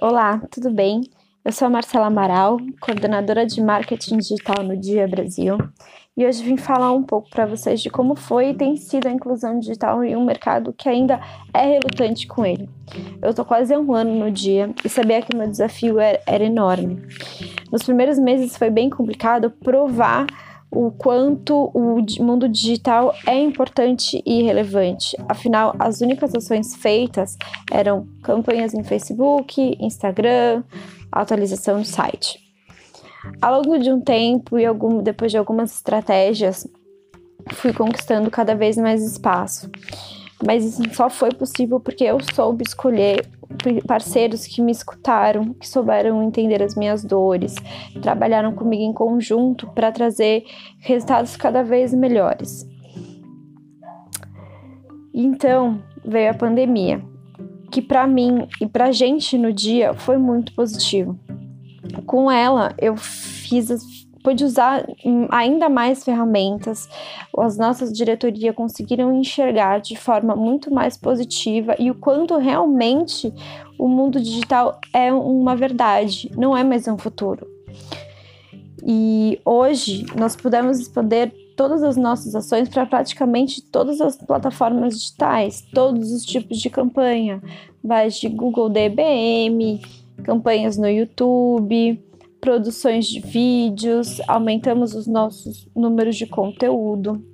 Olá, tudo bem? Eu sou a Marcela Amaral, coordenadora de marketing digital no Dia Brasil, e hoje vim falar um pouco para vocês de como foi e tem sido a inclusão digital em um mercado que ainda é relutante com ele. Eu estou quase há um ano no Dia e sabia que o meu desafio era, era enorme. Nos primeiros meses foi bem complicado provar o quanto o mundo digital é importante e relevante. Afinal, as únicas ações feitas eram campanhas em Facebook, Instagram, atualização do site. Ao longo de um tempo e algum, depois de algumas estratégias, fui conquistando cada vez mais espaço. Mas isso só foi possível porque eu soube escolher parceiros que me escutaram, que souberam entender as minhas dores, trabalharam comigo em conjunto para trazer resultados cada vez melhores. Então veio a pandemia, que para mim e para gente no dia foi muito positivo. Com ela eu fiz pude usar ainda mais ferramentas, as nossas diretoria conseguiram enxergar de forma muito mais positiva e o quanto realmente o mundo digital é uma verdade, não é mais um futuro. E hoje nós podemos expandir todas as nossas ações para praticamente todas as plataformas digitais, todos os tipos de campanha, vai de Google DBM, campanhas no YouTube, produções de vídeos, aumentamos os nossos números de conteúdo.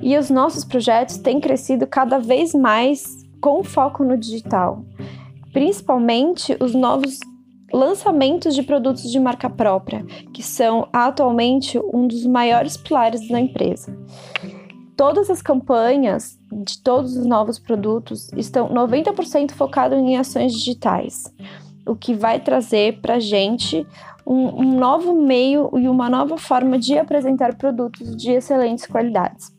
E os nossos projetos têm crescido cada vez mais com foco no digital, principalmente os novos lançamentos de produtos de marca própria, que são atualmente um dos maiores pilares da empresa. Todas as campanhas de todos os novos produtos estão 90% focados em ações digitais o que vai trazer para gente um, um novo meio e uma nova forma de apresentar produtos de excelentes qualidades.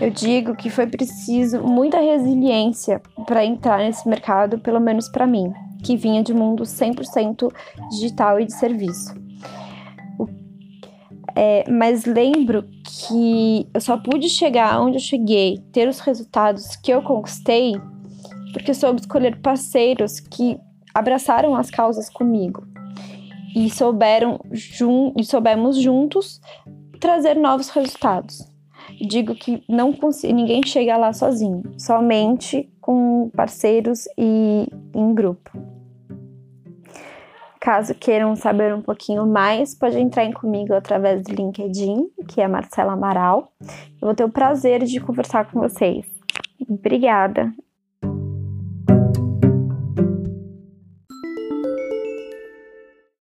Eu digo que foi preciso muita resiliência para entrar nesse mercado, pelo menos para mim, que vinha de mundo 100% digital e de serviço. É, mas lembro que eu só pude chegar onde eu cheguei, ter os resultados que eu conquistei, porque soube escolher parceiros que abraçaram as causas comigo e souberam jun e soubemos juntos trazer novos resultados. Digo que não ninguém chega lá sozinho, somente com parceiros e em grupo. Caso queiram saber um pouquinho mais, pode entrar em comigo através do LinkedIn, que é Marcela Amaral. Eu vou ter o prazer de conversar com vocês. Obrigada